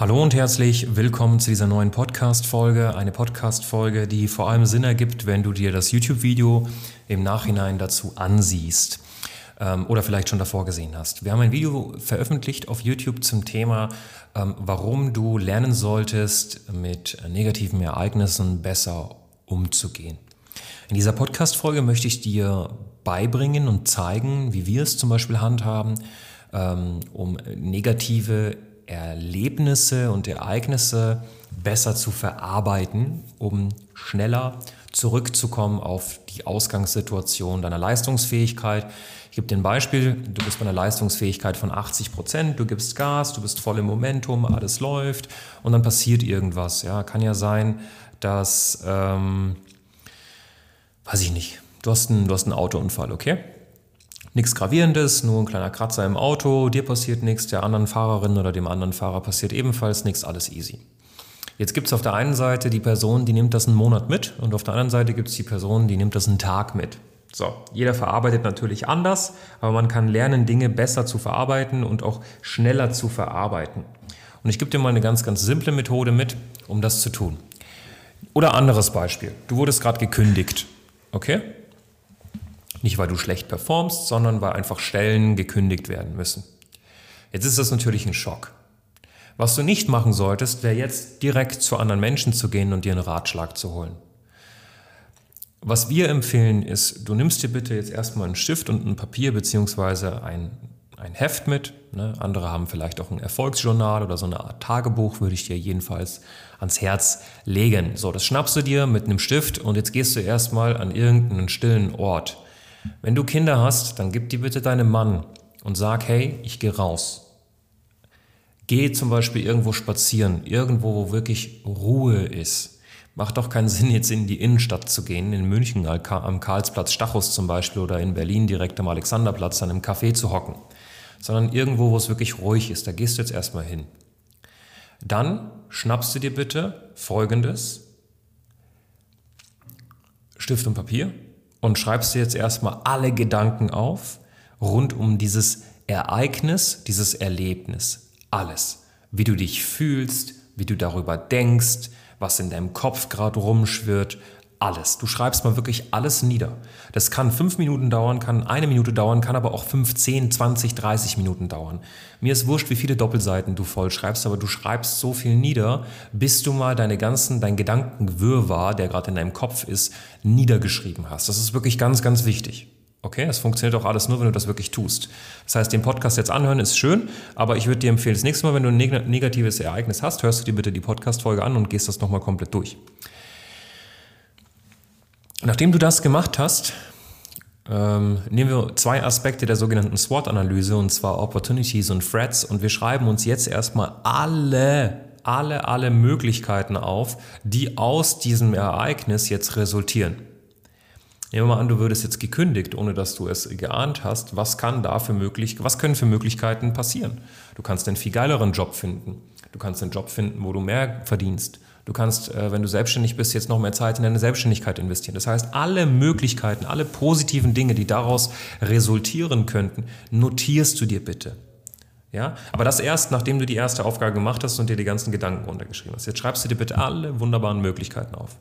Hallo und herzlich willkommen zu dieser neuen Podcast-Folge. Eine Podcast-Folge, die vor allem Sinn ergibt, wenn du dir das YouTube-Video im Nachhinein dazu ansiehst ähm, oder vielleicht schon davor gesehen hast. Wir haben ein Video veröffentlicht auf YouTube zum Thema, ähm, warum du lernen solltest, mit negativen Ereignissen besser umzugehen. In dieser Podcast-Folge möchte ich dir beibringen und zeigen, wie wir es zum Beispiel handhaben, ähm, um negative Erlebnisse und Ereignisse besser zu verarbeiten, um schneller zurückzukommen auf die Ausgangssituation deiner Leistungsfähigkeit. Ich gebe dir ein Beispiel. Du bist bei einer Leistungsfähigkeit von 80 Prozent, du gibst Gas, du bist voll im Momentum, alles läuft und dann passiert irgendwas. Ja, kann ja sein, dass, ähm, weiß ich nicht, du hast, einen, du hast einen Autounfall, okay? Nichts Gravierendes, nur ein kleiner Kratzer im Auto, dir passiert nichts, der anderen Fahrerin oder dem anderen Fahrer passiert ebenfalls nichts, alles easy. Jetzt gibt es auf der einen Seite die Person, die nimmt das einen Monat mit und auf der anderen Seite gibt es die Person, die nimmt das einen Tag mit. So, jeder verarbeitet natürlich anders, aber man kann lernen, Dinge besser zu verarbeiten und auch schneller zu verarbeiten. Und ich gebe dir mal eine ganz, ganz simple Methode mit, um das zu tun. Oder anderes Beispiel. Du wurdest gerade gekündigt. Okay? Nicht, weil du schlecht performst, sondern weil einfach Stellen gekündigt werden müssen. Jetzt ist das natürlich ein Schock. Was du nicht machen solltest, wäre jetzt direkt zu anderen Menschen zu gehen und dir einen Ratschlag zu holen. Was wir empfehlen ist, du nimmst dir bitte jetzt erstmal einen Stift und ein Papier beziehungsweise ein, ein Heft mit. Ne? Andere haben vielleicht auch ein Erfolgsjournal oder so eine Art Tagebuch, würde ich dir jedenfalls ans Herz legen. So, das schnappst du dir mit einem Stift und jetzt gehst du erstmal an irgendeinen stillen Ort wenn du Kinder hast, dann gib die bitte deinem Mann und sag, hey, ich gehe raus. Geh zum Beispiel irgendwo spazieren, irgendwo, wo wirklich Ruhe ist. Macht doch keinen Sinn, jetzt in die Innenstadt zu gehen, in München am Karlsplatz Stachus zum Beispiel oder in Berlin direkt am Alexanderplatz an einem Café zu hocken, sondern irgendwo, wo es wirklich ruhig ist. Da gehst du jetzt erstmal hin. Dann schnappst du dir bitte Folgendes. Stift und Papier und schreibst dir jetzt erstmal alle Gedanken auf rund um dieses Ereignis, dieses Erlebnis. Alles. Wie du dich fühlst, wie du darüber denkst, was in deinem Kopf gerade rumschwirrt, alles. Du schreibst mal wirklich alles nieder. Das kann fünf Minuten dauern, kann eine Minute dauern, kann aber auch fünf, zehn, zwanzig, dreißig Minuten dauern. Mir ist wurscht, wie viele Doppelseiten du voll schreibst, aber du schreibst so viel nieder, bis du mal deine ganzen, dein Gedankenwirrwarr, der gerade in deinem Kopf ist, niedergeschrieben hast. Das ist wirklich ganz, ganz wichtig. Okay, es funktioniert auch alles nur, wenn du das wirklich tust. Das heißt, den Podcast jetzt anhören ist schön, aber ich würde dir empfehlen, das nächste Mal, wenn du ein negatives Ereignis hast, hörst du dir bitte die Podcast-Folge an und gehst das nochmal komplett durch. Nachdem du das gemacht hast, ähm, nehmen wir zwei Aspekte der sogenannten SWOT-Analyse, und zwar Opportunities und Threats, und wir schreiben uns jetzt erstmal alle, alle, alle Möglichkeiten auf, die aus diesem Ereignis jetzt resultieren. Nehmen wir mal an, du würdest jetzt gekündigt, ohne dass du es geahnt hast. Was kann da für möglich, was können für Möglichkeiten passieren? Du kannst einen viel geileren Job finden. Du kannst einen Job finden, wo du mehr verdienst. Du kannst, äh, wenn du selbstständig bist, jetzt noch mehr Zeit in deine Selbstständigkeit investieren. Das heißt, alle Möglichkeiten, alle positiven Dinge, die daraus resultieren könnten, notierst du dir bitte. Ja? Aber das erst, nachdem du die erste Aufgabe gemacht hast und dir die ganzen Gedanken runtergeschrieben hast. Jetzt schreibst du dir bitte alle wunderbaren Möglichkeiten auf.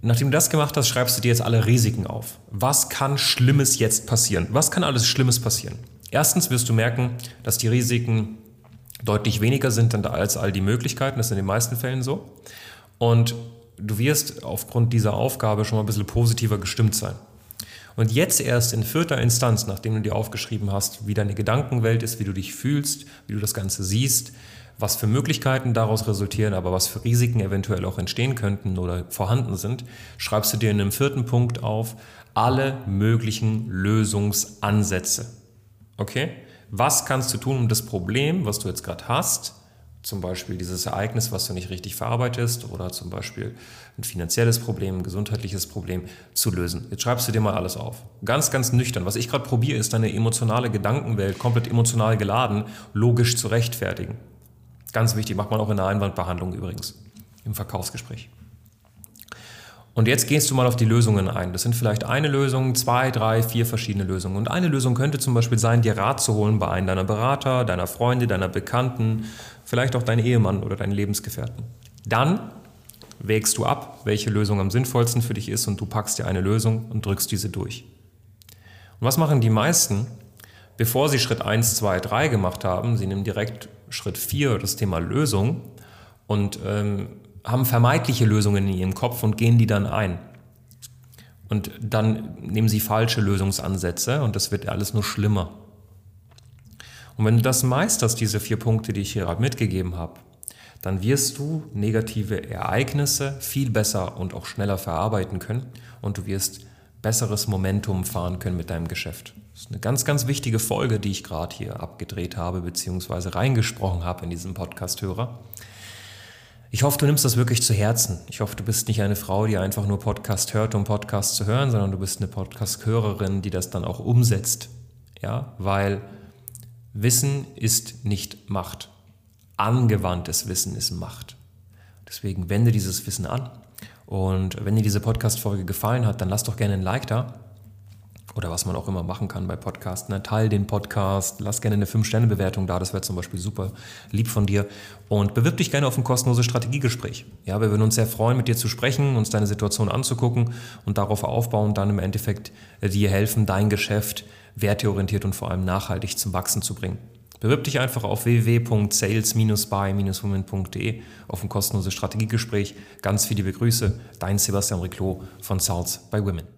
Nachdem du das gemacht hast, schreibst du dir jetzt alle Risiken auf. Was kann Schlimmes jetzt passieren? Was kann alles Schlimmes passieren? Erstens wirst du merken, dass die Risiken deutlich weniger sind dann als all die Möglichkeiten. Das ist in den meisten Fällen so. Und du wirst aufgrund dieser Aufgabe schon mal ein bisschen positiver gestimmt sein. Und jetzt erst in vierter Instanz, nachdem du dir aufgeschrieben hast, wie deine Gedankenwelt ist, wie du dich fühlst, wie du das Ganze siehst, was für Möglichkeiten daraus resultieren, aber was für Risiken eventuell auch entstehen könnten oder vorhanden sind, schreibst du dir in einem vierten Punkt auf alle möglichen Lösungsansätze. Okay? Was kannst du tun, um das Problem, was du jetzt gerade hast, zum Beispiel dieses Ereignis, was du nicht richtig verarbeitest oder zum Beispiel ein finanzielles Problem, ein gesundheitliches Problem zu lösen. Jetzt schreibst du dir mal alles auf. Ganz, ganz nüchtern. Was ich gerade probiere, ist deine emotionale Gedankenwelt komplett emotional geladen, logisch zu rechtfertigen. Ganz wichtig, macht man auch in der Einwandbehandlung übrigens, im Verkaufsgespräch. Und jetzt gehst du mal auf die Lösungen ein. Das sind vielleicht eine Lösung, zwei, drei, vier verschiedene Lösungen. Und eine Lösung könnte zum Beispiel sein, dir Rat zu holen bei einem deiner Berater, deiner Freunde, deiner Bekannten, vielleicht auch deinen Ehemann oder deinen Lebensgefährten. Dann wägst du ab, welche Lösung am sinnvollsten für dich ist und du packst dir eine Lösung und drückst diese durch. Und was machen die meisten? Bevor sie Schritt 1, 2, 3 gemacht haben, sie nehmen direkt Schritt 4, das Thema Lösung, und ähm, haben vermeintliche Lösungen in ihrem Kopf und gehen die dann ein. Und dann nehmen sie falsche Lösungsansätze und das wird alles nur schlimmer. Und wenn du das meisterst, diese vier Punkte, die ich hier gerade mitgegeben habe, dann wirst du negative Ereignisse viel besser und auch schneller verarbeiten können und du wirst besseres Momentum fahren können mit deinem Geschäft. Das ist eine ganz, ganz wichtige Folge, die ich gerade hier abgedreht habe, beziehungsweise reingesprochen habe in diesem Podcast-Hörer. Ich hoffe, du nimmst das wirklich zu Herzen. Ich hoffe, du bist nicht eine Frau, die einfach nur Podcast hört, um Podcast zu hören, sondern du bist eine Podcast-Hörerin, die das dann auch umsetzt. Ja, weil Wissen ist nicht Macht. Angewandtes Wissen ist Macht. Deswegen wende dieses Wissen an. Und wenn dir diese Podcast-Folge gefallen hat, dann lass doch gerne ein Like da oder was man auch immer machen kann bei Podcasts. Ne? Teil den Podcast, lass gerne eine 5-Sterne-Bewertung da, das wäre zum Beispiel super lieb von dir. Und bewirb dich gerne auf ein kostenloses Strategiegespräch. Ja, wir würden uns sehr freuen, mit dir zu sprechen, uns deine Situation anzugucken und darauf aufbauen, dann im Endeffekt äh, dir helfen, dein Geschäft werteorientiert und vor allem nachhaltig zum Wachsen zu bringen. Bewirb dich einfach auf www.sales-by-women.de auf ein kostenloses Strategiegespräch. Ganz viele Grüße, dein Sebastian Riclot von Sales by Women.